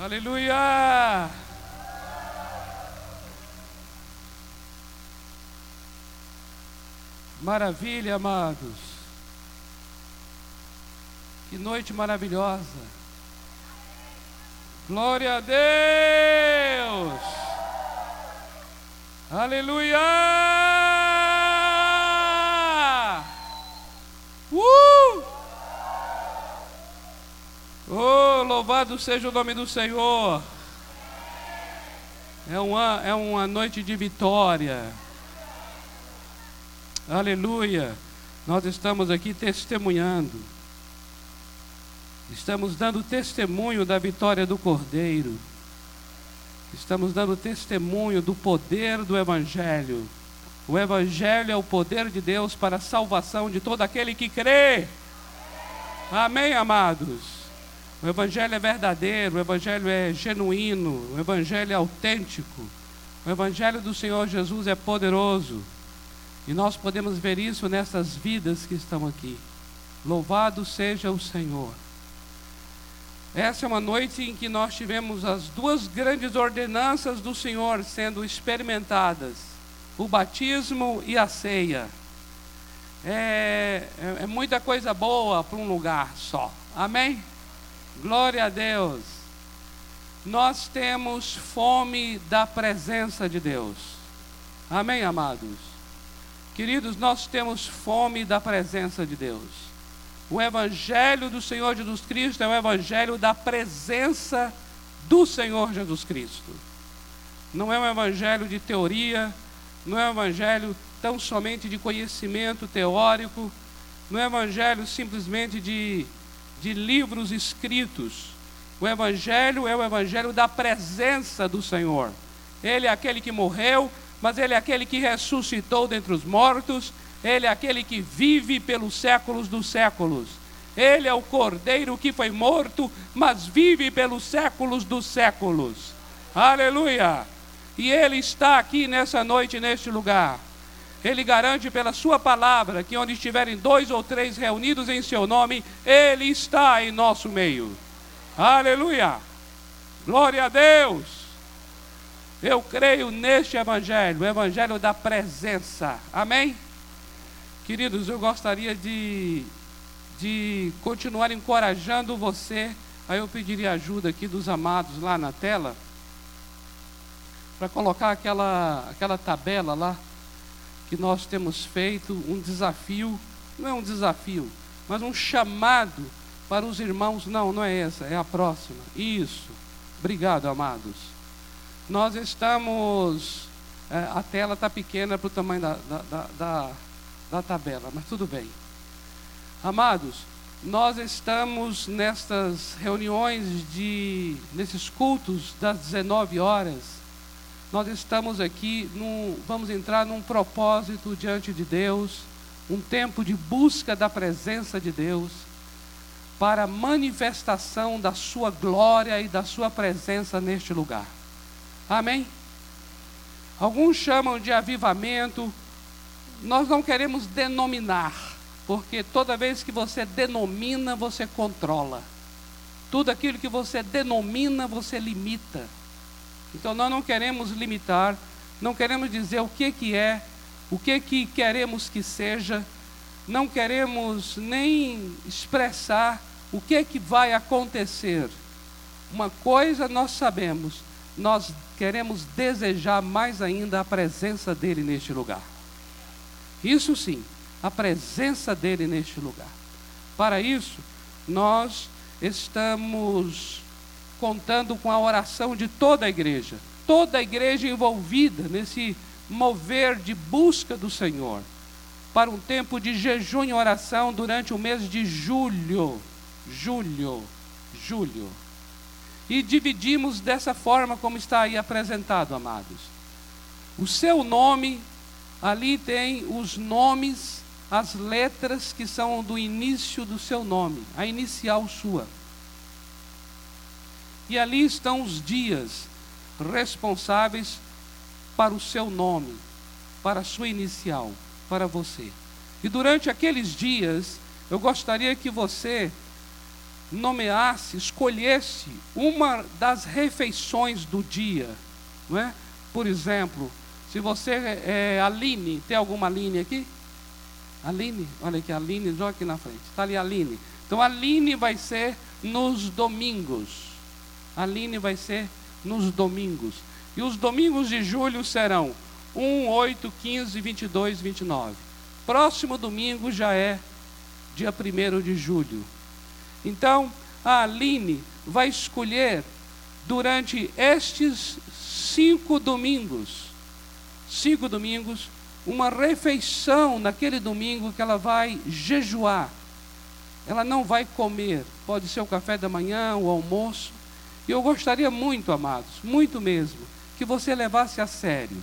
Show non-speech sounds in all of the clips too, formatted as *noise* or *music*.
Aleluia! Maravilha, amados. Que noite maravilhosa. Glória a Deus. Aleluia! Oh, louvado seja o nome do Senhor. É uma, é uma noite de vitória. Aleluia. Nós estamos aqui testemunhando. Estamos dando testemunho da vitória do Cordeiro. Estamos dando testemunho do poder do Evangelho. O Evangelho é o poder de Deus para a salvação de todo aquele que crê. Amém, amados? O Evangelho é verdadeiro, o Evangelho é genuíno, o Evangelho é autêntico. O Evangelho do Senhor Jesus é poderoso. E nós podemos ver isso nessas vidas que estão aqui. Louvado seja o Senhor. Essa é uma noite em que nós tivemos as duas grandes ordenanças do Senhor sendo experimentadas: o batismo e a ceia. É, é, é muita coisa boa para um lugar só. Amém? Glória a Deus. Nós temos fome da presença de Deus. Amém, amados? Queridos, nós temos fome da presença de Deus. O Evangelho do Senhor Jesus Cristo é o Evangelho da presença do Senhor Jesus Cristo. Não é um Evangelho de teoria, não é um Evangelho tão somente de conhecimento teórico, não é um Evangelho simplesmente de, de livros escritos. O Evangelho é o Evangelho da presença do Senhor. Ele é aquele que morreu, mas Ele é aquele que ressuscitou dentre os mortos, Ele é aquele que vive pelos séculos dos séculos. Ele é o cordeiro que foi morto, mas vive pelos séculos dos séculos. Aleluia! E Ele está aqui nessa noite, neste lugar. Ele garante pela Sua palavra que onde estiverem dois ou três reunidos em Seu nome, Ele está em nosso meio. Aleluia! Glória a Deus! Eu creio neste Evangelho, o Evangelho da presença. Amém? Queridos, eu gostaria de, de continuar encorajando você. Aí eu pediria ajuda aqui dos amados lá na tela. Para colocar aquela, aquela tabela lá que nós temos feito, um desafio, não é um desafio, mas um chamado para os irmãos. Não, não é essa, é a próxima. Isso. Obrigado, amados. Nós estamos. É, a tela está pequena para o tamanho da, da, da, da tabela, mas tudo bem. Amados, nós estamos nestas reuniões de. nesses cultos das 19 horas. Nós estamos aqui, vamos entrar num propósito diante de Deus, um tempo de busca da presença de Deus, para manifestação da Sua glória e da Sua presença neste lugar. Amém? Alguns chamam de avivamento. Nós não queremos denominar, porque toda vez que você denomina, você controla. Tudo aquilo que você denomina, você limita. Então nós não queremos limitar, não queremos dizer o que que é, o que que queremos que seja, não queremos nem expressar o que que vai acontecer. Uma coisa nós sabemos, nós queremos desejar mais ainda a presença dele neste lugar. Isso sim, a presença dele neste lugar. Para isso, nós estamos contando com a oração de toda a igreja, toda a igreja envolvida nesse mover de busca do Senhor, para um tempo de jejum e oração durante o mês de julho. Julho, julho e dividimos dessa forma como está aí apresentado, amados. O seu nome, ali tem os nomes, as letras que são do início do seu nome, a inicial sua. E ali estão os dias responsáveis para o seu nome, para a sua inicial, para você. E durante aqueles dias, eu gostaria que você nomeasse, escolhesse uma das refeições do dia, não é? Por exemplo, se você é Aline, tem alguma Aline aqui? Aline, olha aqui, Aline, joga aqui na frente. Está ali Aline. Então Aline vai ser nos domingos. Aline vai ser nos domingos. E os domingos de julho serão 1, 8, 15, 22, 29. Próximo domingo já é dia 1 de julho. Então, a Aline vai escolher durante estes cinco domingos, cinco domingos, uma refeição naquele domingo que ela vai jejuar. Ela não vai comer, pode ser o café da manhã, o almoço. E eu gostaria muito, amados, muito mesmo, que você levasse a sério.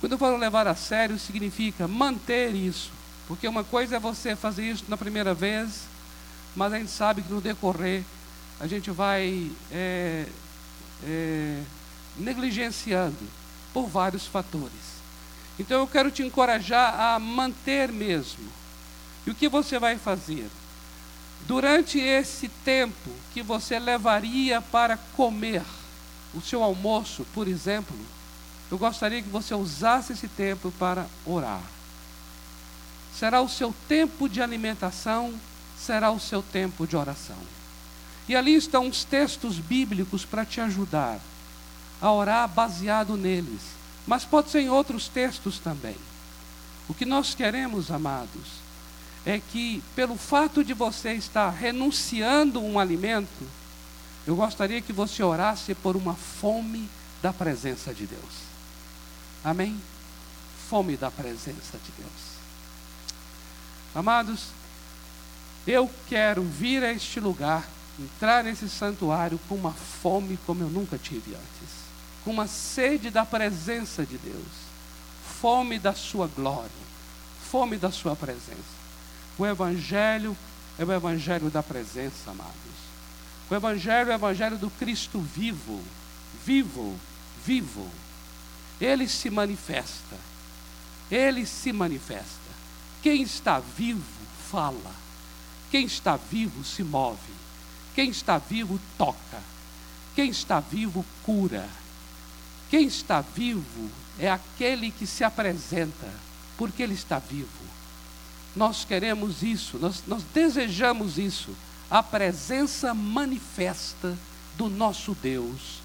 Quando eu falo levar a sério, significa manter isso. Porque uma coisa é você fazer isso na primeira vez, mas a gente sabe que no decorrer a gente vai é, é, negligenciando por vários fatores. Então eu quero te encorajar a manter mesmo. E o que você vai fazer? Durante esse tempo que você levaria para comer o seu almoço, por exemplo, eu gostaria que você usasse esse tempo para orar. Será o seu tempo de alimentação, será o seu tempo de oração. E ali estão os textos bíblicos para te ajudar a orar baseado neles. Mas pode ser em outros textos também. O que nós queremos, amados, é que pelo fato de você estar renunciando um alimento, eu gostaria que você orasse por uma fome da presença de Deus. Amém? Fome da presença de Deus. Amados, eu quero vir a este lugar, entrar nesse santuário com uma fome como eu nunca tive antes, com uma sede da presença de Deus, fome da Sua glória, fome da Sua presença. O Evangelho é o Evangelho da presença, amados. O Evangelho é o Evangelho do Cristo vivo, vivo, vivo. Ele se manifesta. Ele se manifesta. Quem está vivo, fala. Quem está vivo, se move. Quem está vivo, toca. Quem está vivo, cura. Quem está vivo é aquele que se apresenta, porque ele está vivo. Nós queremos isso, nós, nós desejamos isso, a presença manifesta do nosso Deus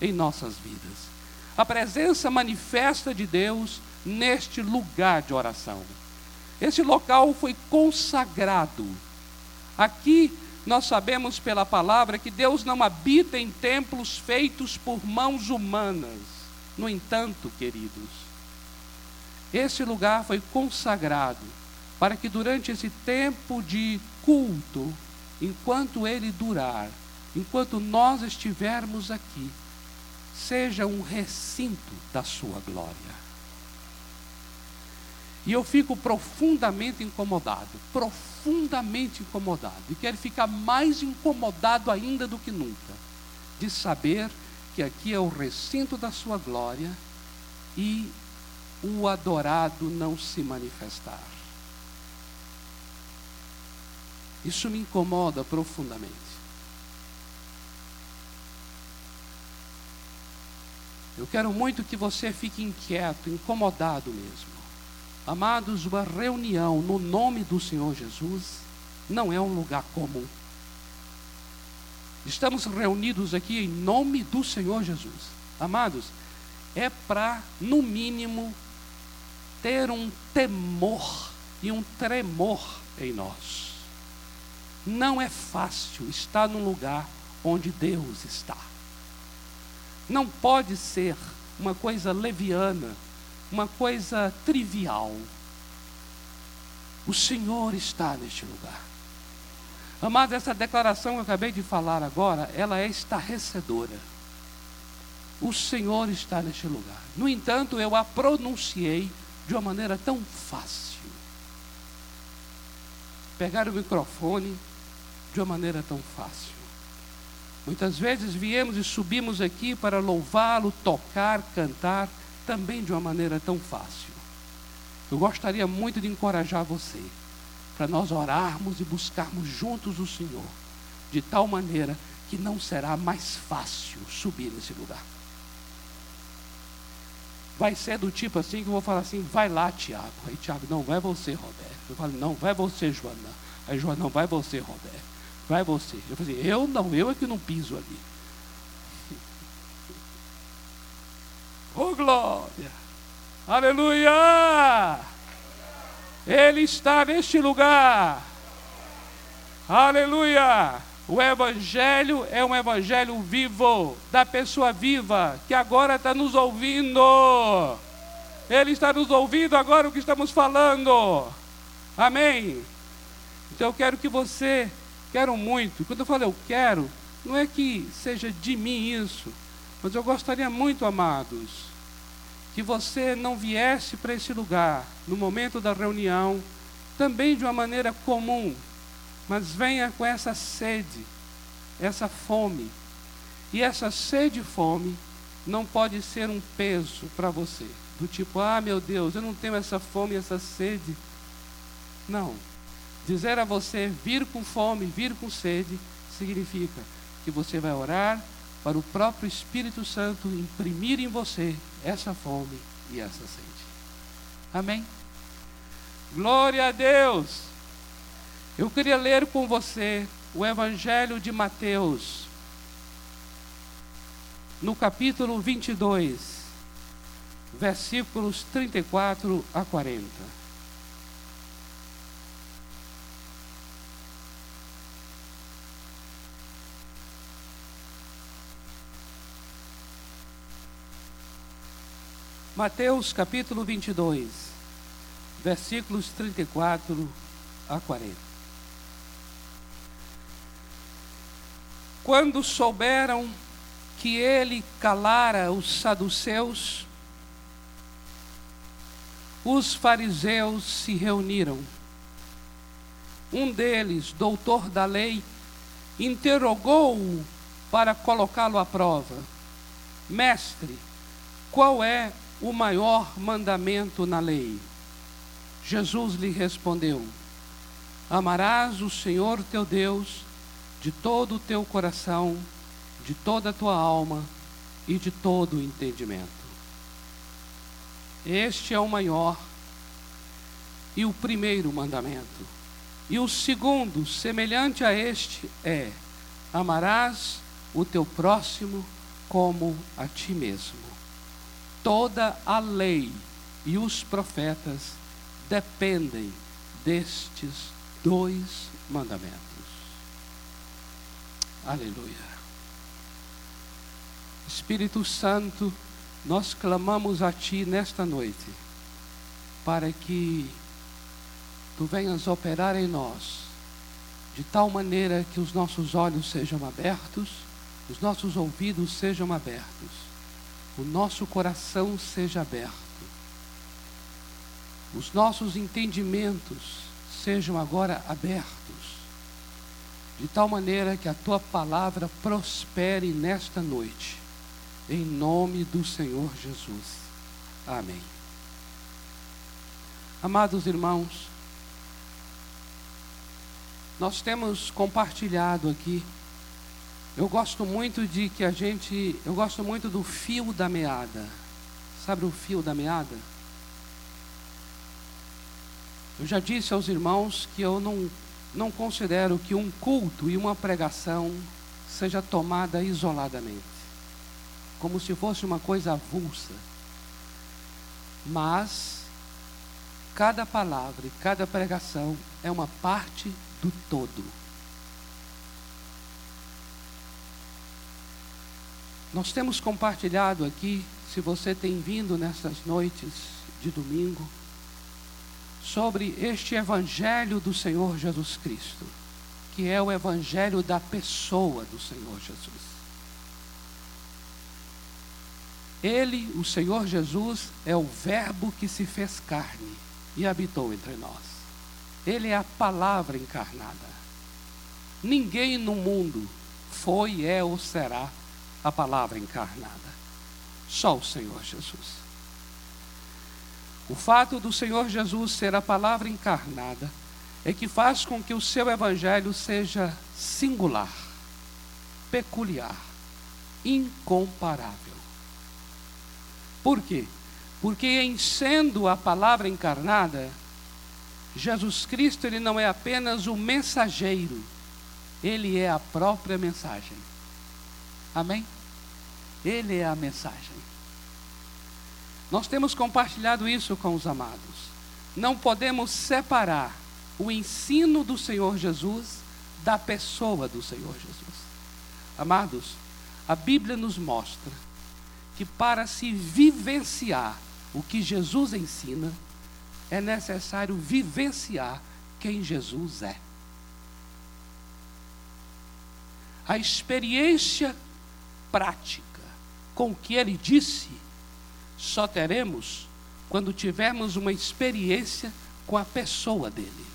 em nossas vidas. A presença manifesta de Deus neste lugar de oração. Este local foi consagrado. Aqui nós sabemos pela palavra que Deus não habita em templos feitos por mãos humanas. No entanto, queridos, esse lugar foi consagrado para que durante esse tempo de culto, enquanto ele durar, enquanto nós estivermos aqui, seja um recinto da sua glória. E eu fico profundamente incomodado, profundamente incomodado, e quero ficar mais incomodado ainda do que nunca, de saber que aqui é o recinto da sua glória e o adorado não se manifestar. Isso me incomoda profundamente. Eu quero muito que você fique inquieto, incomodado mesmo. Amados, uma reunião no nome do Senhor Jesus não é um lugar comum. Estamos reunidos aqui em nome do Senhor Jesus. Amados, é para, no mínimo, ter um temor e um tremor em nós. Não é fácil estar num lugar onde Deus está. Não pode ser uma coisa leviana, uma coisa trivial. O Senhor está neste lugar. Amado, essa declaração que eu acabei de falar agora, ela é estarrecedora. O Senhor está neste lugar. No entanto, eu a pronunciei de uma maneira tão fácil. Pegar o microfone, de uma maneira tão fácil. Muitas vezes viemos e subimos aqui para louvá-lo, tocar, cantar, também de uma maneira tão fácil. Eu gostaria muito de encorajar você, para nós orarmos e buscarmos juntos o Senhor, de tal maneira que não será mais fácil subir nesse lugar. Vai ser do tipo assim que eu vou falar assim, vai lá, Tiago. Aí Tiago, não, vai você, Roberto. Eu falo, não, vai você, Joana. Aí Joana, não, vai você, Roberto. Vai você. Eu falei, eu não, eu é que não piso ali. *laughs* Oh glória! Aleluia! Ele está neste lugar. Aleluia! O Evangelho é um Evangelho vivo, da pessoa viva, que agora está nos ouvindo. Ele está nos ouvindo agora o que estamos falando. Amém? Então eu quero que você, quero muito, quando eu falo eu quero, não é que seja de mim isso, mas eu gostaria muito, amados, que você não viesse para esse lugar no momento da reunião, também de uma maneira comum, mas venha com essa sede, essa fome. E essa sede e fome não pode ser um peso para você, do tipo, ah, meu Deus, eu não tenho essa fome, essa sede. Não. Dizer a você vir com fome, vir com sede, significa que você vai orar para o próprio Espírito Santo imprimir em você essa fome e essa sede. Amém? Glória a Deus! Eu queria ler com você o Evangelho de Mateus, no capítulo 22, versículos 34 a 40. Mateus capítulo 22, versículos 34 a 40. Quando souberam que ele calara os saduceus, os fariseus se reuniram. Um deles, doutor da lei, interrogou-o para colocá-lo à prova: Mestre, qual é o maior mandamento na lei? Jesus lhe respondeu: Amarás o Senhor teu Deus de todo o teu coração, de toda a tua alma e de todo o entendimento. Este é o maior e o primeiro mandamento. E o segundo, semelhante a este, é: amarás o teu próximo como a ti mesmo. Toda a lei e os profetas dependem destes dois mandamentos. Aleluia. Espírito Santo, nós clamamos a Ti nesta noite, para que Tu venhas operar em nós, de tal maneira que os nossos olhos sejam abertos, os nossos ouvidos sejam abertos, o nosso coração seja aberto, os nossos entendimentos sejam agora abertos de tal maneira que a tua palavra prospere nesta noite, em nome do Senhor Jesus. Amém. Amados irmãos, nós temos compartilhado aqui. Eu gosto muito de que a gente, eu gosto muito do fio da meada. Sabe o fio da meada? Eu já disse aos irmãos que eu não não considero que um culto e uma pregação seja tomada isoladamente, como se fosse uma coisa avulsa. Mas cada palavra e cada pregação é uma parte do todo. Nós temos compartilhado aqui, se você tem vindo nessas noites de domingo, sobre este Evangelho do Senhor Jesus Cristo, que é o Evangelho da pessoa do Senhor Jesus. Ele, o Senhor Jesus, é o Verbo que se fez carne e habitou entre nós. Ele é a palavra encarnada. Ninguém no mundo foi, é ou será a palavra encarnada. Só o Senhor Jesus. O fato do Senhor Jesus ser a palavra encarnada é que faz com que o seu evangelho seja singular, peculiar, incomparável. Por quê? Porque em sendo a palavra encarnada, Jesus Cristo ele não é apenas o mensageiro, ele é a própria mensagem. Amém? Ele é a mensagem. Nós temos compartilhado isso com os amados. Não podemos separar o ensino do Senhor Jesus da pessoa do Senhor Jesus. Amados, a Bíblia nos mostra que para se vivenciar o que Jesus ensina, é necessário vivenciar quem Jesus é. A experiência prática com o que ele disse, só teremos quando tivermos uma experiência com a pessoa dele.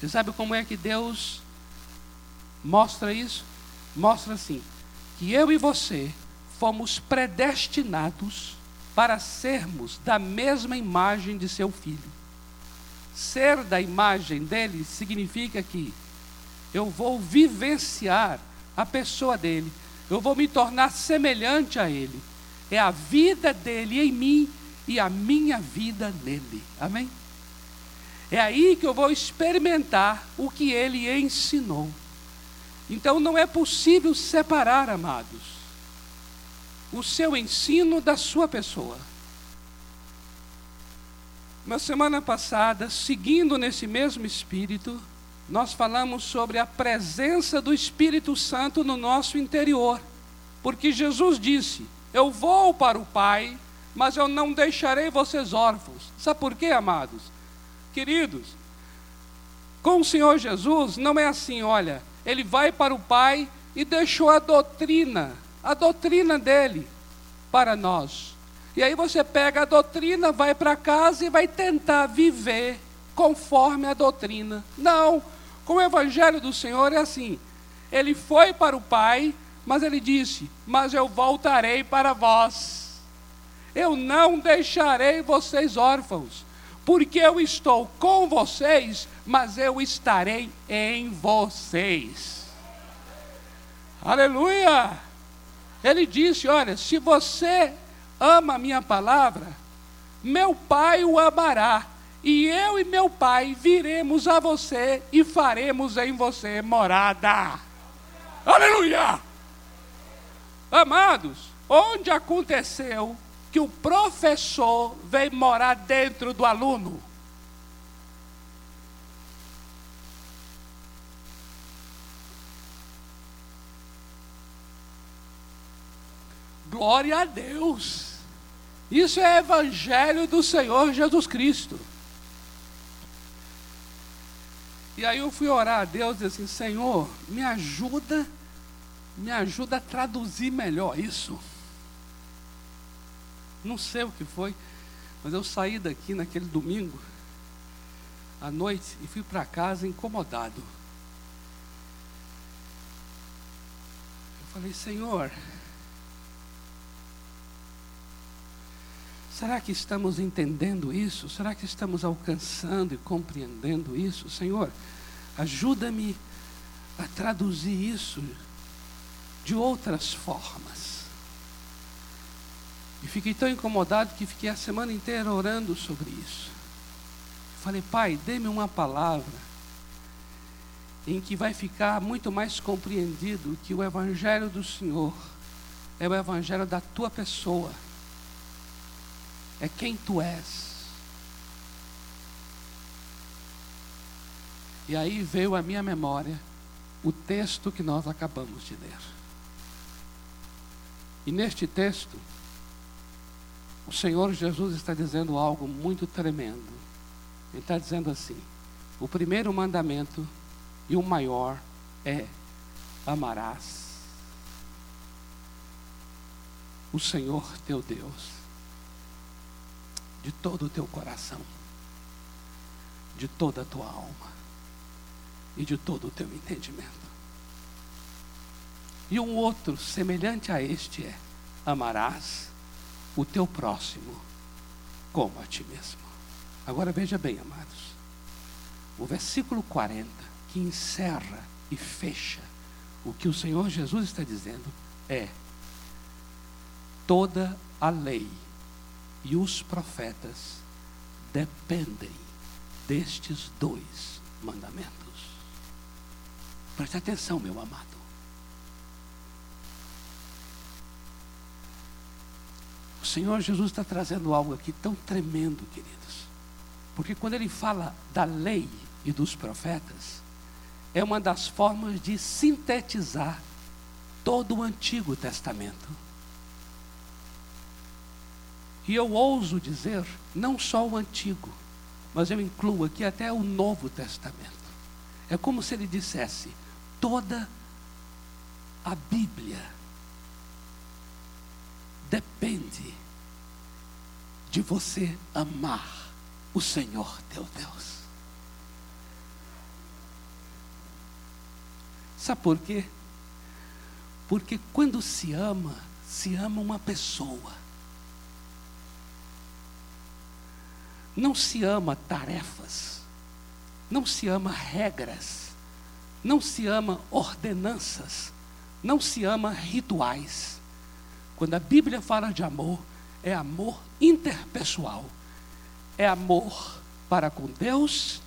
Você sabe como é que Deus mostra isso? Mostra assim: que eu e você fomos predestinados para sermos da mesma imagem de seu filho. Ser da imagem dele significa que eu vou vivenciar a pessoa dele, eu vou me tornar semelhante a ele. É a vida dele em mim e a minha vida nele. Amém? É aí que eu vou experimentar o que ele ensinou. Então não é possível separar, amados, o seu ensino da sua pessoa. Na semana passada, seguindo nesse mesmo espírito, nós falamos sobre a presença do Espírito Santo no nosso interior. Porque Jesus disse: Eu vou para o Pai, mas eu não deixarei vocês órfãos. Sabe por quê, amados? Queridos, com o Senhor Jesus não é assim, olha, ele vai para o Pai e deixou a doutrina, a doutrina dele para nós. E aí você pega a doutrina, vai para casa e vai tentar viver conforme a doutrina. Não, com o evangelho do Senhor é assim. Ele foi para o Pai, mas ele disse: Mas eu voltarei para vós. Eu não deixarei vocês órfãos, porque eu estou com vocês mas eu estarei em vocês. Aleluia! Ele disse: Olha, se você ama a minha palavra, meu Pai o amará, e eu e meu Pai viremos a você e faremos em você morada. Aleluia! Amados, onde aconteceu que o professor veio morar dentro do aluno? Glória a Deus. Isso é evangelho do Senhor Jesus Cristo. E aí eu fui orar a Deus e assim, Senhor, me ajuda, me ajuda a traduzir melhor isso. Não sei o que foi, mas eu saí daqui naquele domingo à noite e fui para casa incomodado. Eu falei, Senhor, Será que estamos entendendo isso? Será que estamos alcançando e compreendendo isso? Senhor, ajuda-me a traduzir isso de outras formas. E fiquei tão incomodado que fiquei a semana inteira orando sobre isso. Falei, Pai, dê-me uma palavra em que vai ficar muito mais compreendido que o Evangelho do Senhor é o Evangelho da tua pessoa é quem tu és. E aí veio à minha memória o texto que nós acabamos de ler. E neste texto, o Senhor Jesus está dizendo algo muito tremendo. Ele está dizendo assim: o primeiro mandamento e o maior é amarás o Senhor teu Deus de todo o teu coração, de toda a tua alma e de todo o teu entendimento. E um outro semelhante a este é: amarás o teu próximo como a ti mesmo. Agora veja bem, amados. o versículo 40, que encerra e fecha o que o Senhor Jesus está dizendo, é: toda a lei e os profetas dependem destes dois mandamentos. Preste atenção, meu amado. O Senhor Jesus está trazendo algo aqui tão tremendo, queridos. Porque quando ele fala da lei e dos profetas, é uma das formas de sintetizar todo o Antigo Testamento. E eu ouso dizer, não só o Antigo, mas eu incluo aqui até o Novo Testamento. É como se ele dissesse: toda a Bíblia depende de você amar o Senhor teu Deus. Sabe por quê? Porque quando se ama, se ama uma pessoa. Não se ama tarefas, não se ama regras, não se ama ordenanças, não se ama rituais. Quando a Bíblia fala de amor, é amor interpessoal, é amor para com Deus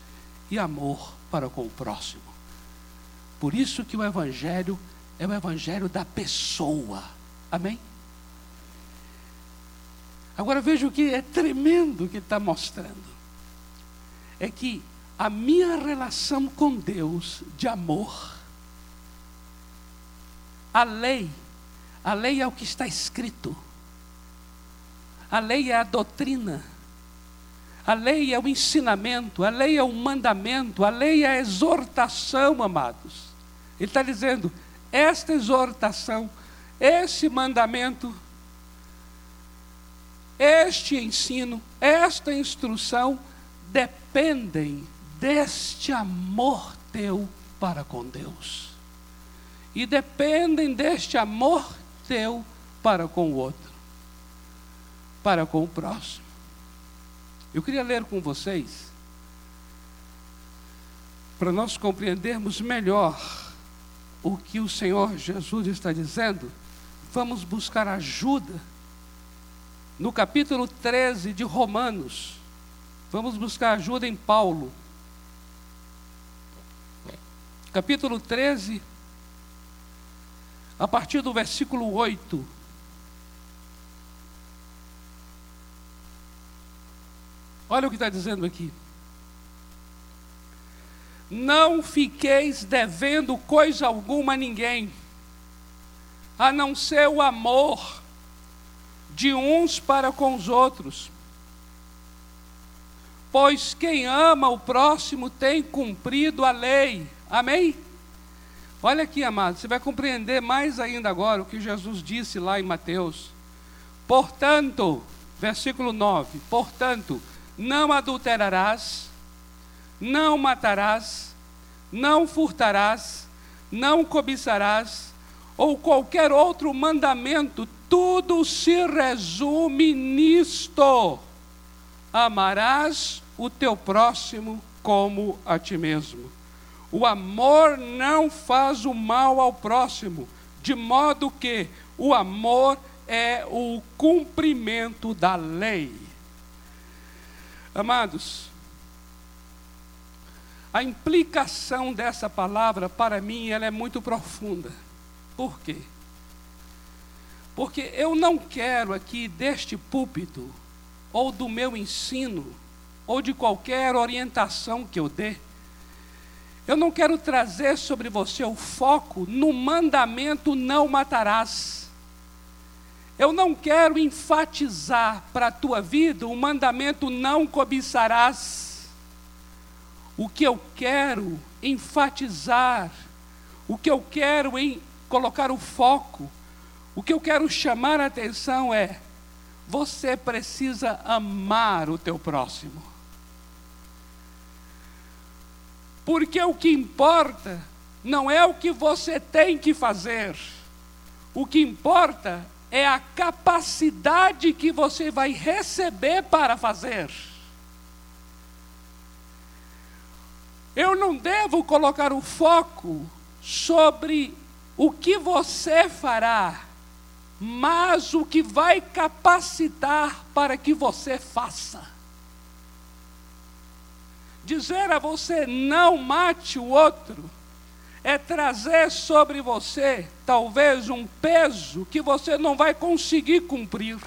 e amor para com o próximo. Por isso que o Evangelho é o Evangelho da pessoa. Amém? Agora veja o que é tremendo que está mostrando. É que a minha relação com Deus de amor, a lei, a lei é o que está escrito, a lei é a doutrina, a lei é o ensinamento, a lei é o mandamento, a lei é a exortação, amados. Ele está dizendo: esta exortação, esse mandamento, este ensino, esta instrução dependem deste amor teu para com Deus. E dependem deste amor teu para com o outro, para com o próximo. Eu queria ler com vocês, para nós compreendermos melhor o que o Senhor Jesus está dizendo, vamos buscar ajuda no capítulo 13 de Romanos. Vamos buscar ajuda em Paulo. Capítulo 13, a partir do versículo 8. Olha o que está dizendo aqui. Não fiqueis devendo coisa alguma a ninguém, a não ser o amor de uns para com os outros. Pois quem ama o próximo tem cumprido a lei. Amém? Olha aqui, amado, você vai compreender mais ainda agora o que Jesus disse lá em Mateus. Portanto, versículo 9: Portanto, não adulterarás não matarás, não furtarás, não cobiçarás, ou qualquer outro mandamento, tudo se resume nisto: amarás o teu próximo como a ti mesmo. O amor não faz o mal ao próximo, de modo que o amor é o cumprimento da lei. Amados, a implicação dessa palavra, para mim, ela é muito profunda. Por quê? Porque eu não quero aqui deste púlpito, ou do meu ensino, ou de qualquer orientação que eu dê, eu não quero trazer sobre você o foco no mandamento não matarás. Eu não quero enfatizar para a tua vida o mandamento não cobiçarás. O que eu quero enfatizar, o que eu quero em colocar o foco, o que eu quero chamar a atenção é: você precisa amar o teu próximo. Porque o que importa não é o que você tem que fazer, o que importa é a capacidade que você vai receber para fazer. Eu não devo colocar o foco sobre o que você fará, mas o que vai capacitar para que você faça. Dizer a você não mate o outro é trazer sobre você talvez um peso que você não vai conseguir cumprir.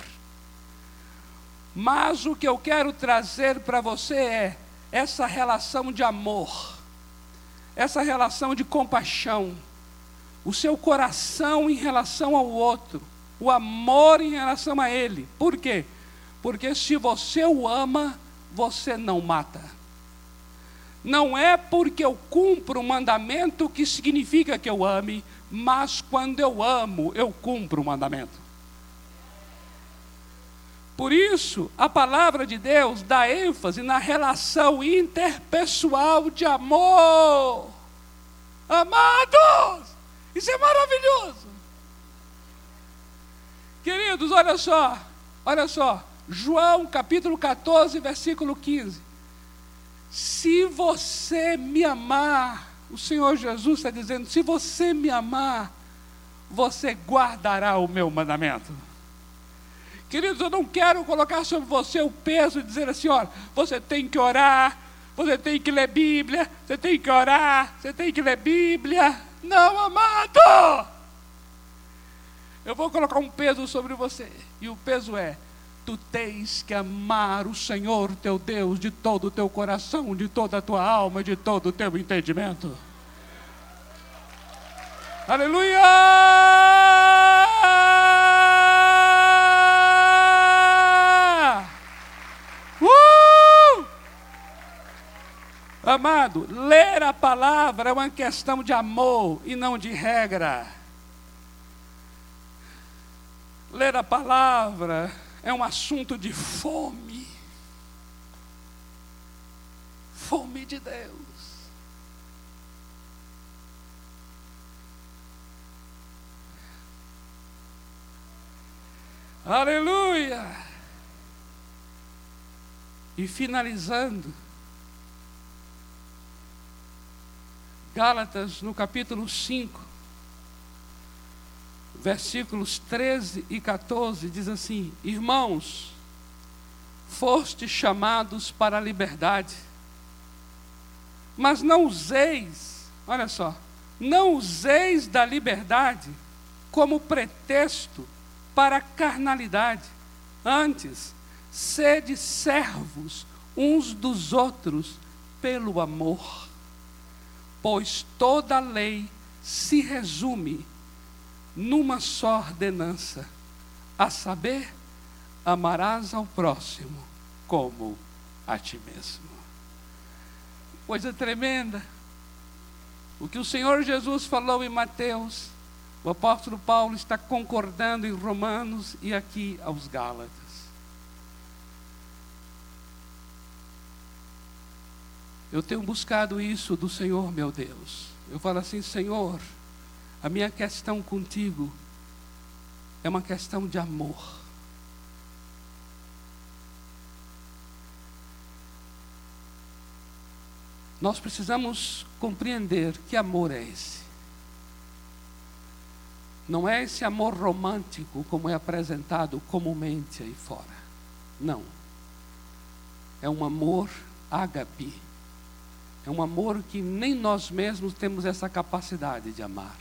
Mas o que eu quero trazer para você é essa relação de amor, essa relação de compaixão, o seu coração em relação ao outro, o amor em relação a ele. Por quê? Porque se você o ama, você não mata. Não é porque eu cumpro o mandamento que significa que eu ame, mas quando eu amo, eu cumpro o mandamento. Por isso, a palavra de Deus dá ênfase na relação interpessoal de amor. Amados, isso é maravilhoso. Queridos, olha só, olha só, João capítulo 14, versículo 15. Se você me amar, o Senhor Jesus está dizendo: se você me amar, você guardará o meu mandamento. Queridos, eu não quero colocar sobre você o peso de dizer assim: olha, você tem que orar, você tem que ler Bíblia, você tem que orar, você tem que ler Bíblia. Não, amado! Eu vou colocar um peso sobre você, e o peso é: tu tens que amar o Senhor teu Deus de todo o teu coração, de toda a tua alma, de todo o teu entendimento. Aleluia! Amado, ler a palavra é uma questão de amor e não de regra. Ler a palavra é um assunto de fome. Fome de Deus. Aleluia! E finalizando, Gálatas, no capítulo 5, versículos 13 e 14, diz assim: Irmãos, foste chamados para a liberdade, mas não useis, olha só, não useis da liberdade como pretexto para a carnalidade, antes, sede servos uns dos outros pelo amor pois toda lei se resume numa só ordenança, a saber, amarás ao próximo como a ti mesmo. Coisa tremenda. O que o Senhor Jesus falou em Mateus, o apóstolo Paulo está concordando em Romanos e aqui aos Gálatas. Eu tenho buscado isso do Senhor, meu Deus. Eu falo assim, Senhor, a minha questão contigo é uma questão de amor. Nós precisamos compreender que amor é esse. Não é esse amor romântico como é apresentado comumente aí fora. Não. É um amor ágape é um amor que nem nós mesmos temos essa capacidade de amar.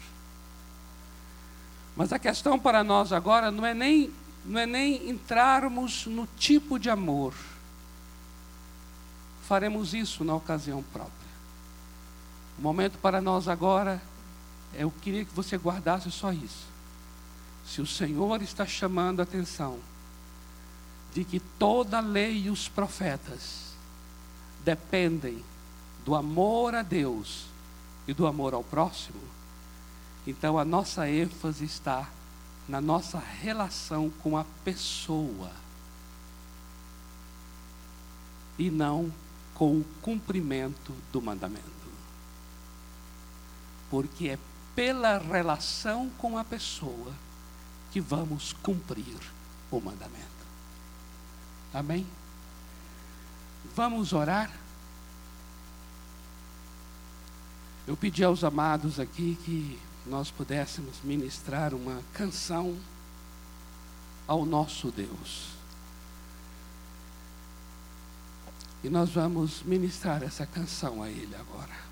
Mas a questão para nós agora não é nem, não é nem entrarmos no tipo de amor. Faremos isso na ocasião própria. O momento para nós agora, eu queria que você guardasse só isso. Se o Senhor está chamando a atenção de que toda a lei e os profetas dependem do amor a Deus e do amor ao próximo, então a nossa ênfase está na nossa relação com a pessoa e não com o cumprimento do mandamento. Porque é pela relação com a pessoa que vamos cumprir o mandamento. Amém? Vamos orar? Eu pedi aos amados aqui que nós pudéssemos ministrar uma canção ao nosso Deus. E nós vamos ministrar essa canção a Ele agora.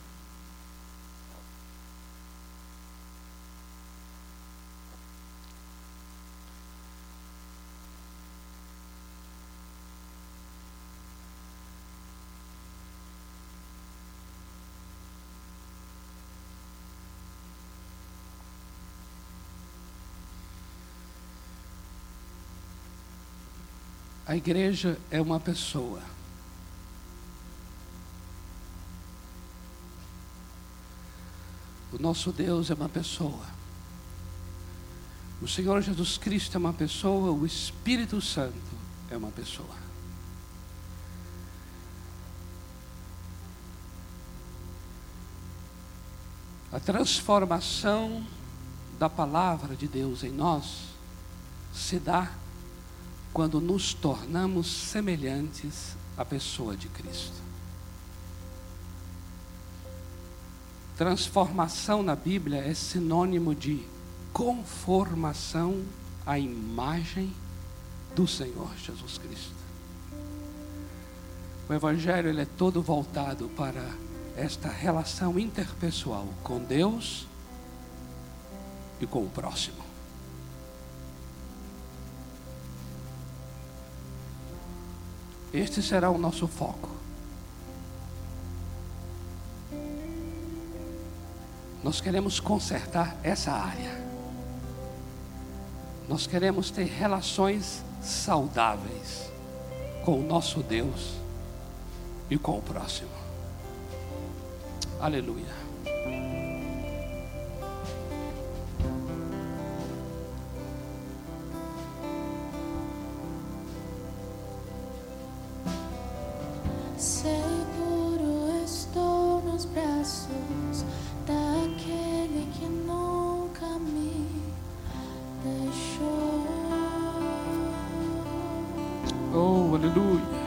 A igreja é uma pessoa. O nosso Deus é uma pessoa. O Senhor Jesus Cristo é uma pessoa, o Espírito Santo é uma pessoa. A transformação da palavra de Deus em nós se dá quando nos tornamos semelhantes à pessoa de Cristo. Transformação na Bíblia é sinônimo de conformação à imagem do Senhor Jesus Cristo. O Evangelho ele é todo voltado para esta relação interpessoal com Deus e com o próximo. Este será o nosso foco. Nós queremos consertar essa área. Nós queremos ter relações saudáveis com o nosso Deus e com o próximo. Aleluia. Hallelujah.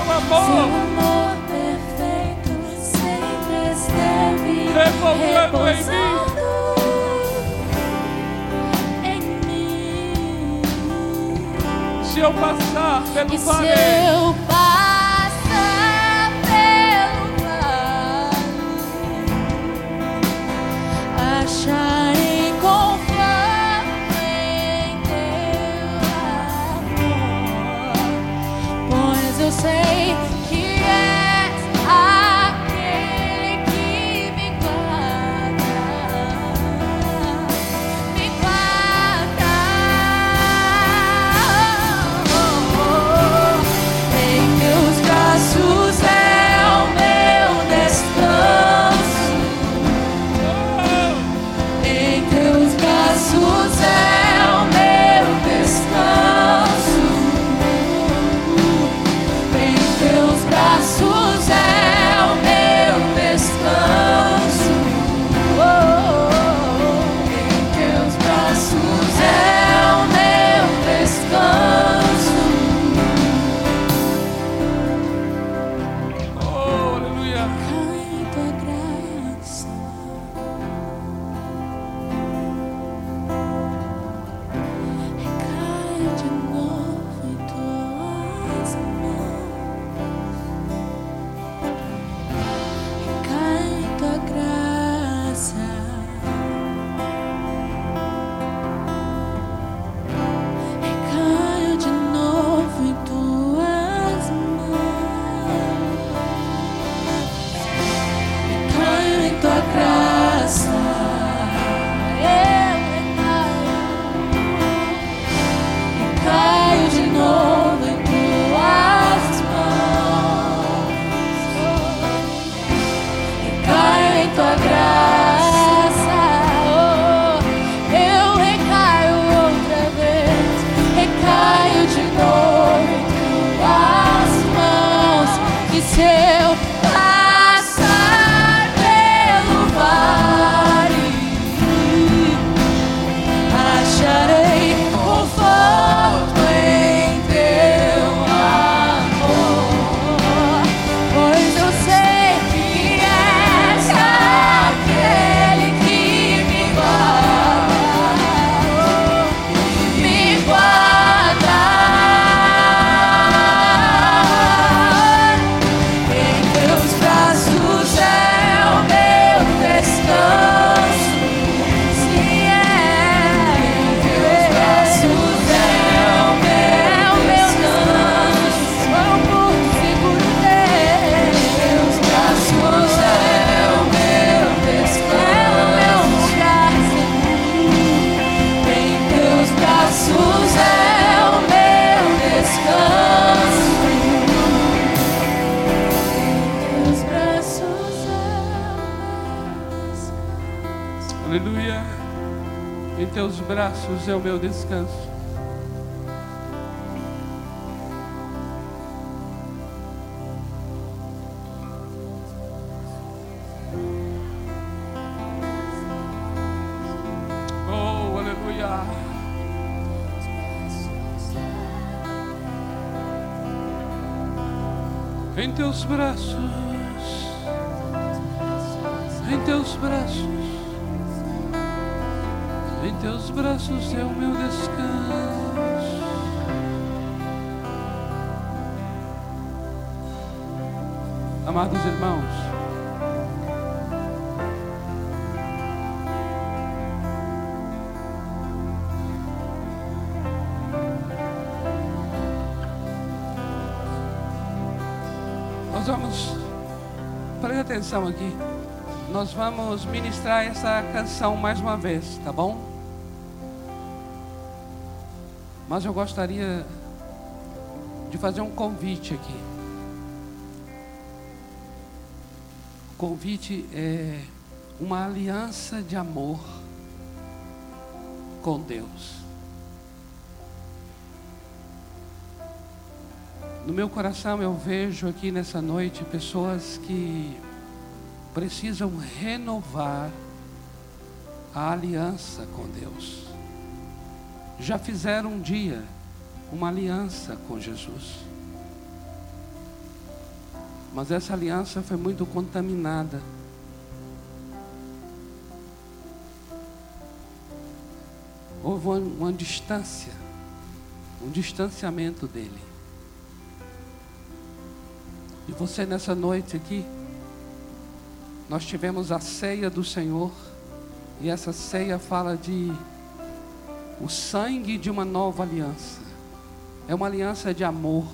Seu amor perfeito sempre esteve repousando em mim. em mim. Se eu passar pelo vale. O meu descanso. Oh. Em teus braços, em teus braços, em teus braços é o meu descanso. Amados irmãos, nós vamos, preste atenção aqui, nós vamos ministrar essa canção mais uma vez, tá bom? Mas eu gostaria de fazer um convite aqui. O convite é uma aliança de amor com Deus. No meu coração eu vejo aqui nessa noite pessoas que precisam renovar a aliança com Deus. Já fizeram um dia uma aliança com Jesus. Mas essa aliança foi muito contaminada. Houve uma, uma distância, um distanciamento dele. E você nessa noite aqui, nós tivemos a ceia do Senhor, e essa ceia fala de o sangue de uma nova aliança. É uma aliança de amor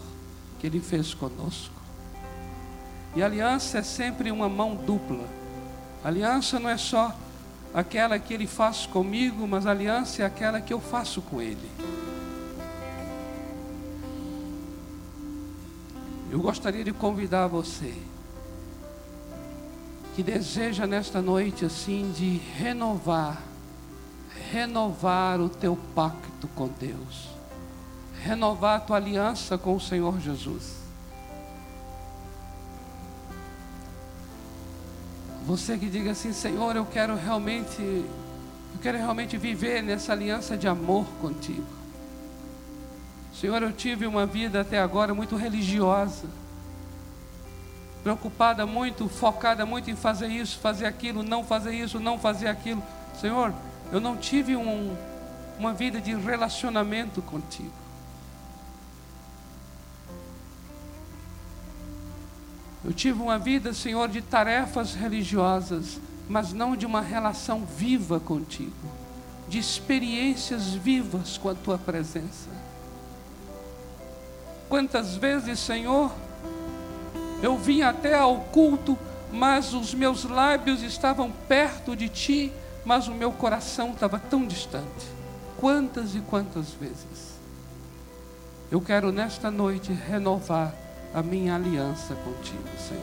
que ele fez conosco. E aliança é sempre uma mão dupla. Aliança não é só aquela que ele faz comigo, mas aliança é aquela que eu faço com ele. Eu gostaria de convidar você que deseja nesta noite assim de renovar, renovar o teu pacto com Deus, renovar a tua aliança com o Senhor Jesus. Você que diga assim, Senhor, eu quero realmente, eu quero realmente viver nessa aliança de amor contigo. Senhor, eu tive uma vida até agora muito religiosa, preocupada muito, focada muito em fazer isso, fazer aquilo, não fazer isso, não fazer aquilo. Senhor, eu não tive um, uma vida de relacionamento contigo. Eu tive uma vida, Senhor, de tarefas religiosas, mas não de uma relação viva contigo, de experiências vivas com a tua presença. Quantas vezes, Senhor, eu vim até ao culto, mas os meus lábios estavam perto de ti, mas o meu coração estava tão distante. Quantas e quantas vezes. Eu quero nesta noite renovar a minha aliança contigo, Senhor.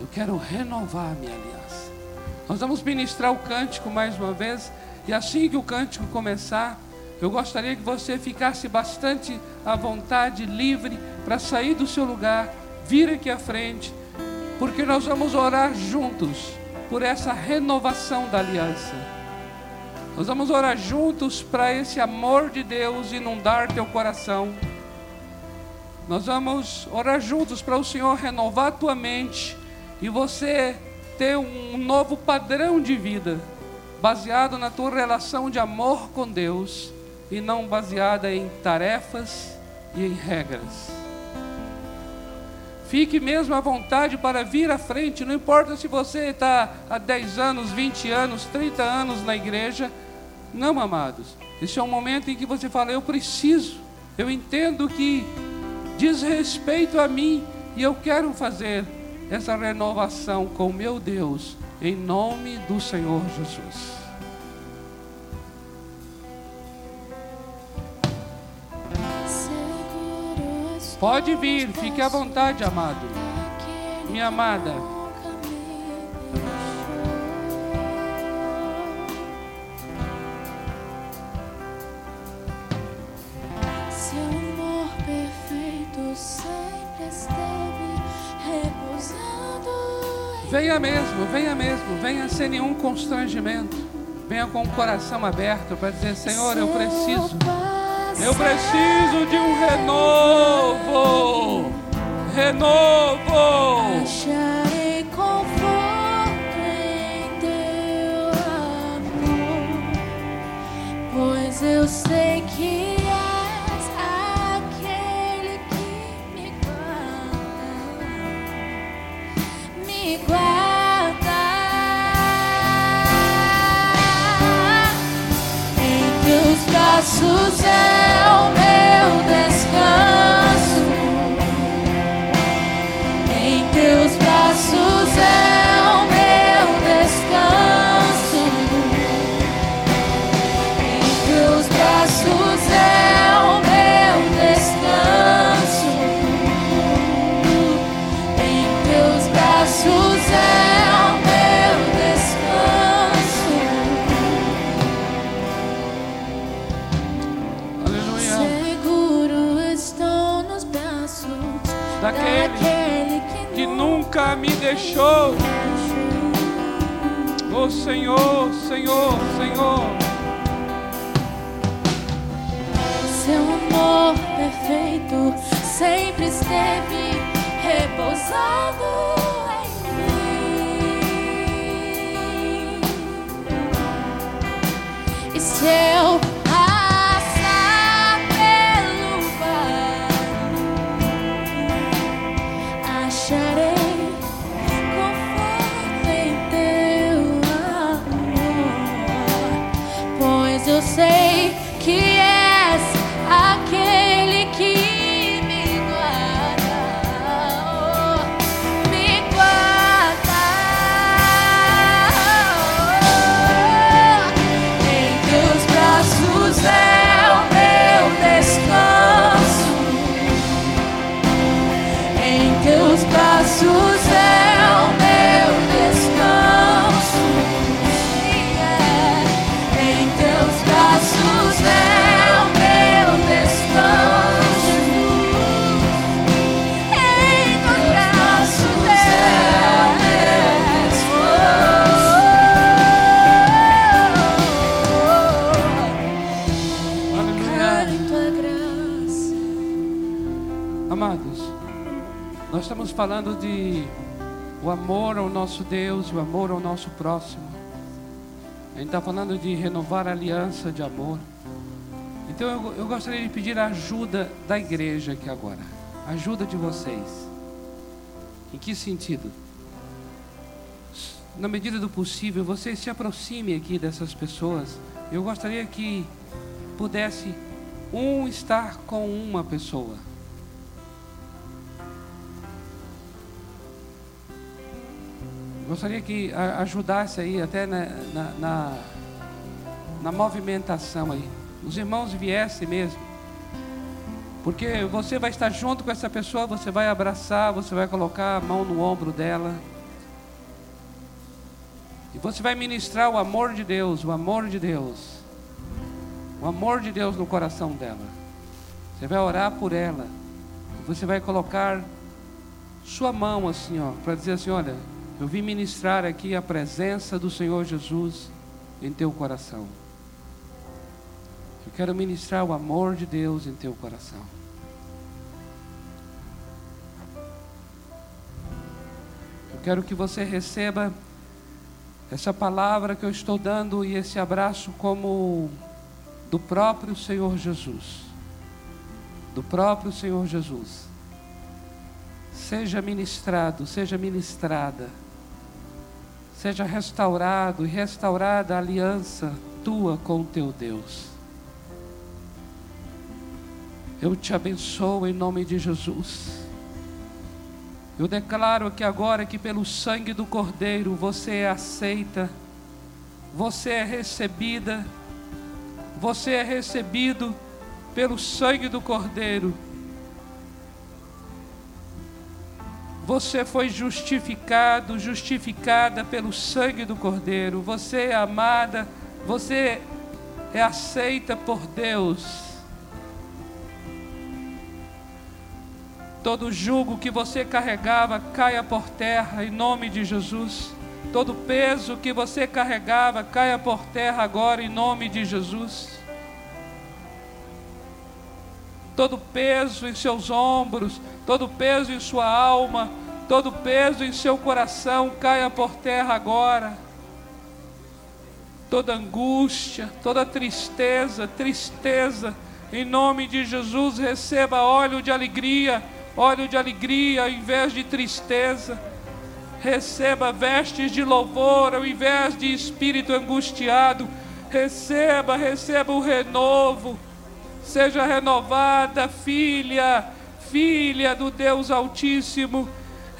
Eu quero renovar a minha aliança. Nós vamos ministrar o cântico mais uma vez, e assim que o cântico começar, eu gostaria que você ficasse bastante à vontade, livre, para sair do seu lugar, vir aqui à frente, porque nós vamos orar juntos por essa renovação da aliança. Nós vamos orar juntos para esse amor de Deus inundar teu coração. Nós vamos orar juntos para o Senhor renovar tua mente e você ter um novo padrão de vida, baseado na tua relação de amor com Deus e não baseada em tarefas e em regras. Fique mesmo à vontade para vir à frente, não importa se você está há 10 anos, 20 anos, 30 anos na igreja. Não, amados. Esse é um momento em que você fala: Eu preciso, eu entendo que diz respeito a mim e eu quero fazer essa renovação com meu Deus, em nome do Senhor Jesus. Pode vir, fique à vontade, amado. Minha amada. Seu amor perfeito sempre esteve repousando. Venha mesmo, venha mesmo, venha sem nenhum constrangimento. Venha com o coração aberto para dizer: Senhor, eu preciso eu preciso de um renovo, renovo. Acharei conforto em teu amor, pois eu sei que és aquele que me guarda, me guarda em deixou. Oh Senhor, Senhor, Senhor. Seu amor perfeito sempre esteve repousado em mim. E se falando de o amor ao nosso Deus o amor ao nosso próximo. A gente está falando de renovar a aliança de amor. Então eu, eu gostaria de pedir a ajuda da igreja aqui agora. A ajuda de vocês. Em que sentido? Na medida do possível, vocês se aproximem aqui dessas pessoas. Eu gostaria que pudesse um estar com uma pessoa. Gostaria que ajudasse aí até na, na, na, na movimentação aí. Os irmãos viessem mesmo. Porque você vai estar junto com essa pessoa, você vai abraçar, você vai colocar a mão no ombro dela. E você vai ministrar o amor de Deus, o amor de Deus. O amor de Deus no coração dela. Você vai orar por ela. Você vai colocar sua mão assim, ó, para dizer assim, olha, eu vim ministrar aqui a presença do Senhor Jesus em teu coração. Eu quero ministrar o amor de Deus em teu coração. Eu quero que você receba essa palavra que eu estou dando e esse abraço como do próprio Senhor Jesus. Do próprio Senhor Jesus. Seja ministrado, seja ministrada. Seja restaurado e restaurada a aliança tua com o teu Deus. Eu te abençoo em nome de Jesus. Eu declaro que agora que pelo sangue do Cordeiro você é aceita, você é recebida, você é recebido pelo sangue do Cordeiro. Você foi justificado, justificada pelo sangue do Cordeiro. Você é amada, você é aceita por Deus. Todo jugo que você carregava caia por terra em nome de Jesus. Todo peso que você carregava caia por terra agora em nome de Jesus. Todo peso em seus ombros, todo peso em sua alma, todo peso em seu coração caia por terra agora. Toda angústia, toda tristeza, tristeza, em nome de Jesus, receba óleo de alegria, óleo de alegria em vez de tristeza receba vestes de louvor ao invés de espírito angustiado. Receba, receba o renovo. Seja renovada, filha, filha do Deus Altíssimo.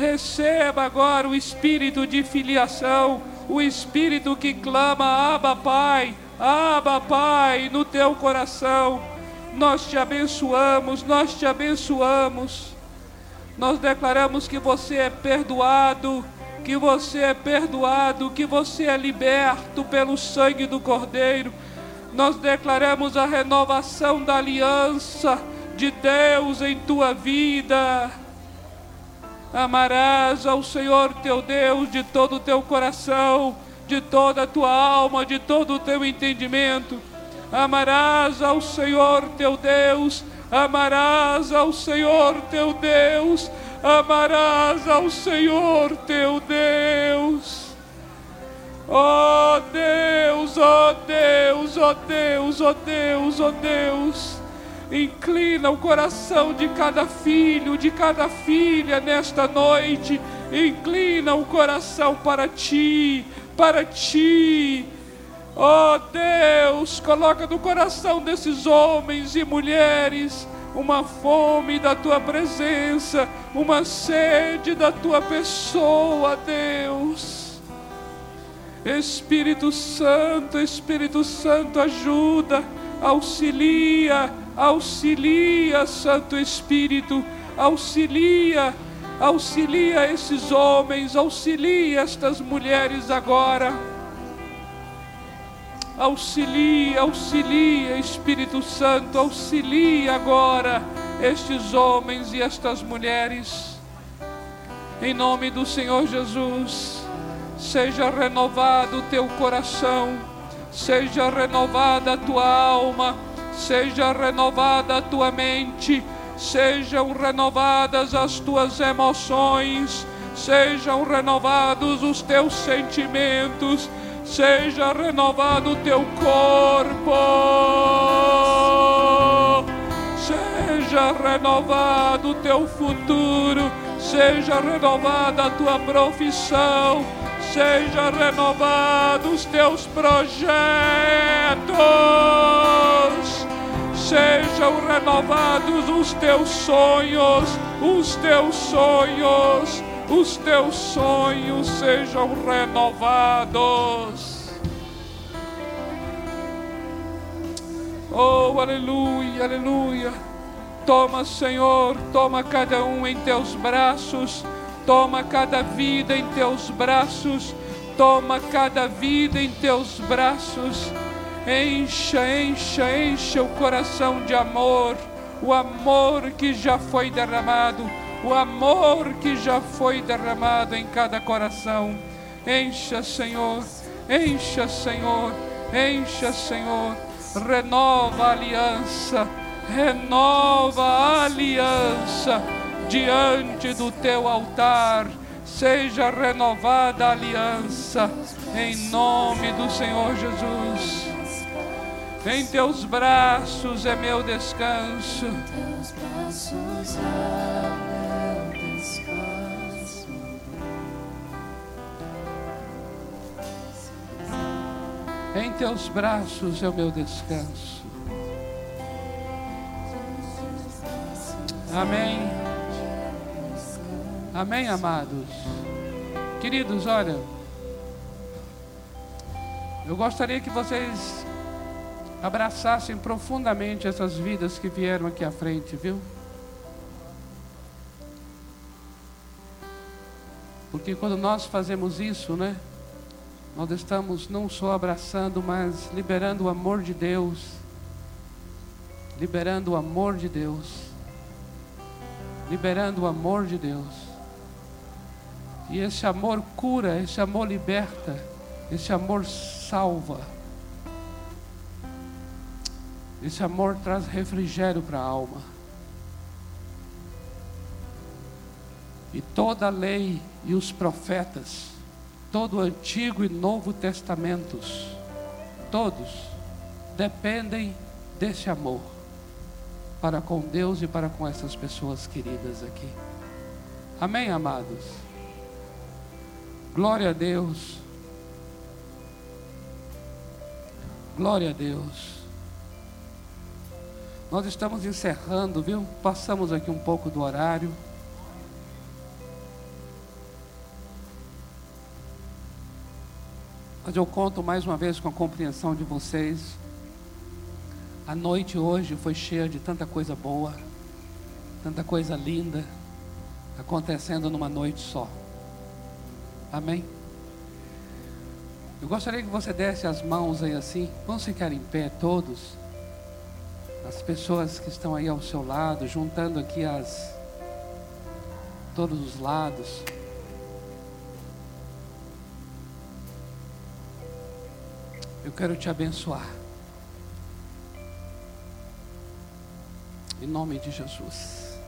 Receba agora o espírito de filiação, o espírito que clama, Abba Pai, Abba Pai, no teu coração. Nós te abençoamos, nós te abençoamos. Nós declaramos que você é perdoado, que você é perdoado, que você é liberto pelo sangue do Cordeiro. Nós declaramos a renovação da aliança de Deus em tua vida. Amarás ao Senhor teu Deus de todo o teu coração, de toda a tua alma, de todo o teu entendimento. Amarás ao Senhor teu Deus amarás ao Senhor teu Deus, amarás ao Senhor teu Deus. Ó oh Deus, ó oh Deus, ó oh Deus, ó Deus, ó Deus. Inclina o coração de cada filho, de cada filha nesta noite. Inclina o coração para ti, para ti. Oh Deus, coloca no coração desses homens e mulheres uma fome da tua presença, uma sede da tua pessoa, Deus. Espírito Santo, Espírito Santo, ajuda, auxilia, auxilia, Santo Espírito, auxilia, auxilia esses homens, auxilia estas mulheres agora Auxilia, auxilia, Espírito Santo, auxilia agora estes homens e estas mulheres. Em nome do Senhor Jesus, seja renovado o teu coração, seja renovada a tua alma, seja renovada a tua mente, sejam renovadas as tuas emoções, sejam renovados os teus sentimentos seja renovado o teu corpo, seja renovado o teu futuro, seja renovada a tua profissão, seja renovado os teus projetos, sejam renovados os teus sonhos, os teus sonhos os teus sonhos sejam renovados. Oh, aleluia, aleluia. Toma, Senhor, toma cada um em teus braços, toma cada vida em teus braços, toma cada vida em teus braços. Encha, encha, encha o coração de amor, o amor que já foi derramado o amor que já foi derramado em cada coração. Encha, Senhor, encha, Senhor, encha, Senhor. Renova a aliança, renova a aliança diante do teu altar. Seja renovada a aliança em nome do Senhor Jesus. Em teus braços é meu descanso. Em teus braços é Em teus braços é o meu descanso. Amém. Amém, amados. Queridos, olha, eu gostaria que vocês abraçassem profundamente essas vidas que vieram aqui à frente, viu? Porque quando nós fazemos isso, né? Nós estamos não só abraçando, mas liberando o amor de Deus. Liberando o amor de Deus. liberando o amor de Deus. E esse amor cura, esse amor liberta, esse amor salva. Esse amor traz refrigério para a alma. E toda a lei e os profetas, todo o Antigo e Novo Testamentos, todos dependem desse amor para com Deus e para com essas pessoas queridas aqui. Amém, amados? Glória a Deus. Glória a Deus. Nós estamos encerrando, viu? Passamos aqui um pouco do horário. Mas eu conto mais uma vez com a compreensão de vocês. A noite hoje foi cheia de tanta coisa boa, tanta coisa linda, acontecendo numa noite só. Amém? Eu gostaria que você desse as mãos aí assim. Vamos ficar em pé todos. As pessoas que estão aí ao seu lado, juntando aqui as todos os lados. Eu quero te abençoar. Em nome de Jesus.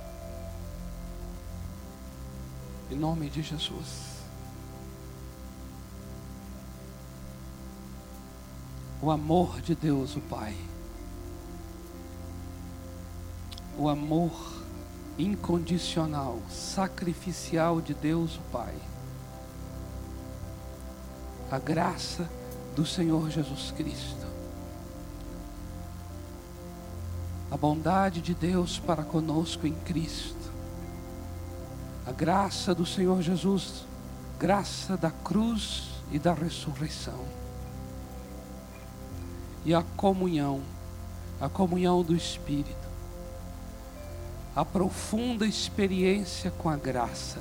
Em nome de Jesus. O amor de Deus, o Pai. O amor incondicional, sacrificial de Deus, o Pai. A graça do Senhor Jesus Cristo. A bondade de Deus para conosco em Cristo. A graça do Senhor Jesus, graça da cruz e da ressurreição. E a comunhão, a comunhão do Espírito. A profunda experiência com a graça.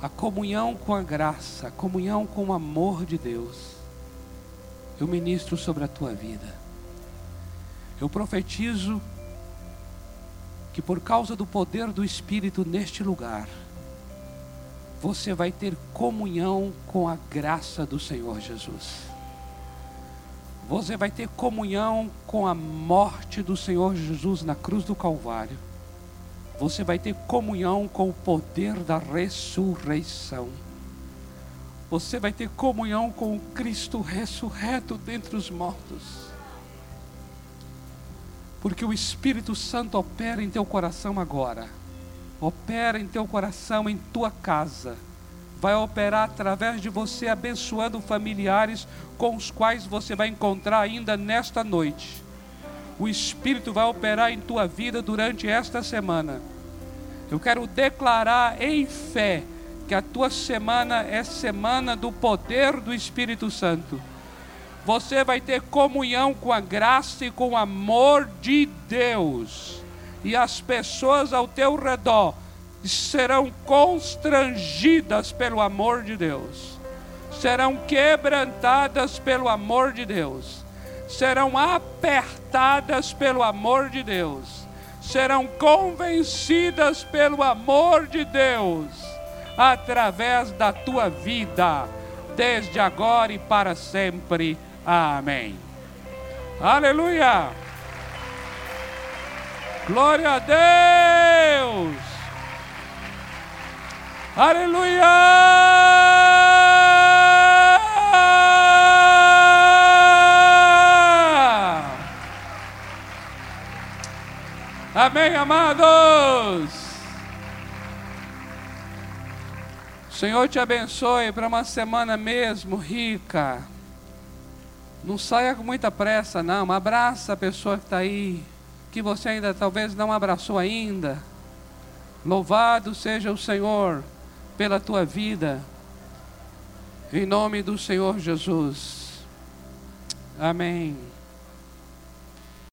A comunhão com a graça, a comunhão com o amor de Deus eu ministro sobre a tua vida. Eu profetizo que por causa do poder do Espírito neste lugar, você vai ter comunhão com a graça do Senhor Jesus. Você vai ter comunhão com a morte do Senhor Jesus na cruz do Calvário. Você vai ter comunhão com o poder da ressurreição você vai ter comunhão com o Cristo ressurreto dentre os mortos. Porque o Espírito Santo opera em teu coração agora, opera em teu coração, em tua casa, vai operar através de você, abençoando familiares com os quais você vai encontrar ainda nesta noite. O Espírito vai operar em tua vida durante esta semana. Eu quero declarar em fé que a tua semana é semana do poder do Espírito Santo. Você vai ter comunhão com a graça e com o amor de Deus. E as pessoas ao teu redor serão constrangidas pelo amor de Deus. Serão quebrantadas pelo amor de Deus. Serão apertadas pelo amor de Deus. Serão convencidas pelo amor de Deus através da tua vida, desde agora e para sempre. Amém. Aleluia! Glória a Deus! Aleluia! Amém, amados. Senhor te abençoe para uma semana mesmo rica. Não saia com muita pressa, não. Abraça a pessoa que está aí, que você ainda talvez não abraçou ainda. Louvado seja o Senhor pela tua vida. Em nome do Senhor Jesus. Amém.